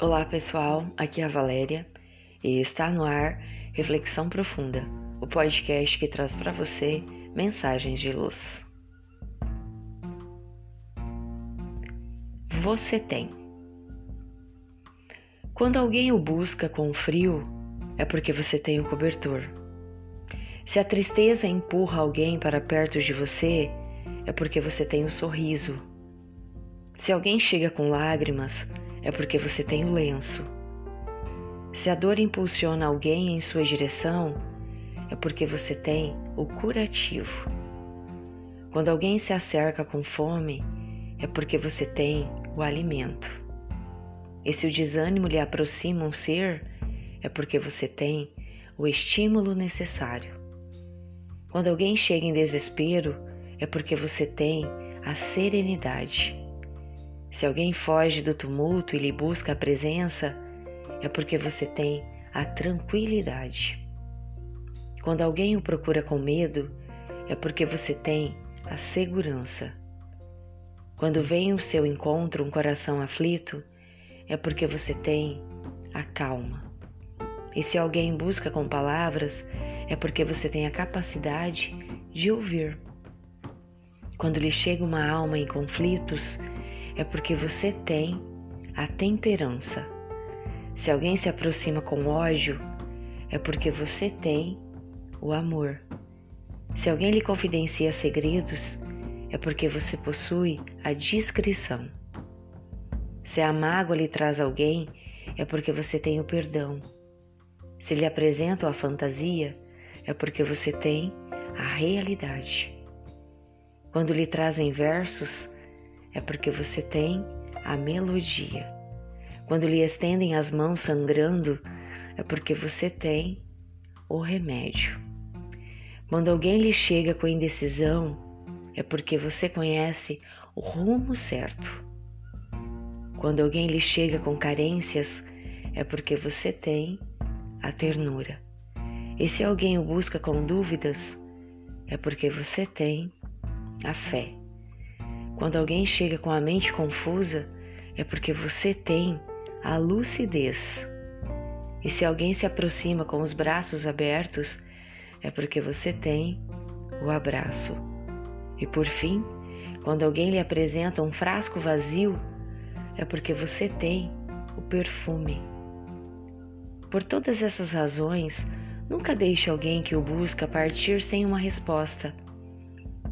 Olá pessoal, aqui é a Valéria e está no ar Reflexão Profunda, o podcast que traz para você mensagens de luz. Você tem. Quando alguém o busca com frio, é porque você tem o cobertor. Se a tristeza empurra alguém para perto de você, é porque você tem o sorriso. Se alguém chega com lágrimas, é porque você tem o lenço. Se a dor impulsiona alguém em sua direção, é porque você tem o curativo. Quando alguém se acerca com fome, é porque você tem o alimento. E se o desânimo lhe aproxima um ser, é porque você tem o estímulo necessário. Quando alguém chega em desespero, é porque você tem a serenidade. Se alguém foge do tumulto e lhe busca a presença, é porque você tem a tranquilidade. Quando alguém o procura com medo, é porque você tem a segurança. Quando vem o seu encontro um coração aflito, é porque você tem a calma. E se alguém busca com palavras, é porque você tem a capacidade de ouvir. Quando lhe chega uma alma em conflitos, é porque você tem a temperança. Se alguém se aproxima com ódio, é porque você tem o amor. Se alguém lhe confidencia segredos, é porque você possui a discrição. Se a mágoa lhe traz alguém, é porque você tem o perdão. Se lhe apresentam a fantasia, é porque você tem a realidade. Quando lhe trazem versos, é porque você tem a melodia. Quando lhe estendem as mãos sangrando, é porque você tem o remédio. Quando alguém lhe chega com indecisão, é porque você conhece o rumo certo. Quando alguém lhe chega com carências, é porque você tem a ternura. E se alguém o busca com dúvidas, é porque você tem a fé. Quando alguém chega com a mente confusa, é porque você tem a lucidez. E se alguém se aproxima com os braços abertos, é porque você tem o abraço. E por fim, quando alguém lhe apresenta um frasco vazio, é porque você tem o perfume. Por todas essas razões, nunca deixe alguém que o busca partir sem uma resposta,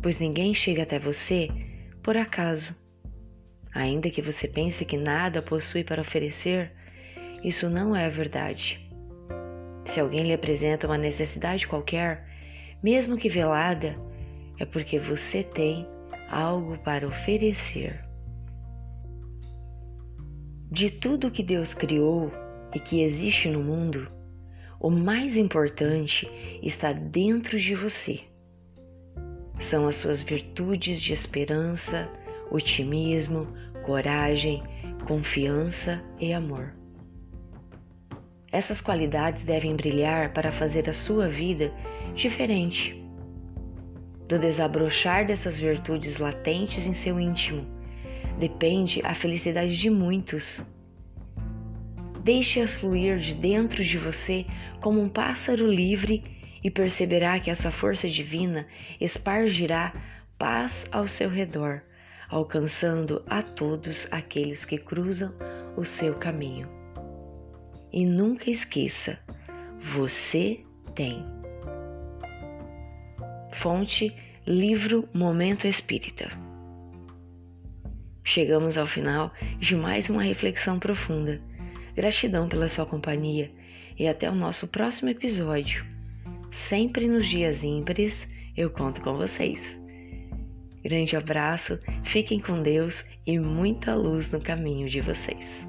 pois ninguém chega até você por acaso. Ainda que você pense que nada possui para oferecer, isso não é verdade. Se alguém lhe apresenta uma necessidade qualquer, mesmo que velada, é porque você tem algo para oferecer. De tudo que Deus criou e que existe no mundo, o mais importante está dentro de você são as suas virtudes de esperança, otimismo, coragem, confiança e amor. Essas qualidades devem brilhar para fazer a sua vida diferente. Do desabrochar dessas virtudes latentes em seu íntimo depende a felicidade de muitos. Deixe-as fluir de dentro de você como um pássaro livre e perceberá que essa força divina espargirá paz ao seu redor, alcançando a todos aqueles que cruzam o seu caminho. E nunca esqueça, você tem. Fonte Livro Momento Espírita. Chegamos ao final de mais uma reflexão profunda. Gratidão pela sua companhia e até o nosso próximo episódio Sempre nos dias ímpares eu conto com vocês. Grande abraço, fiquem com Deus e muita luz no caminho de vocês.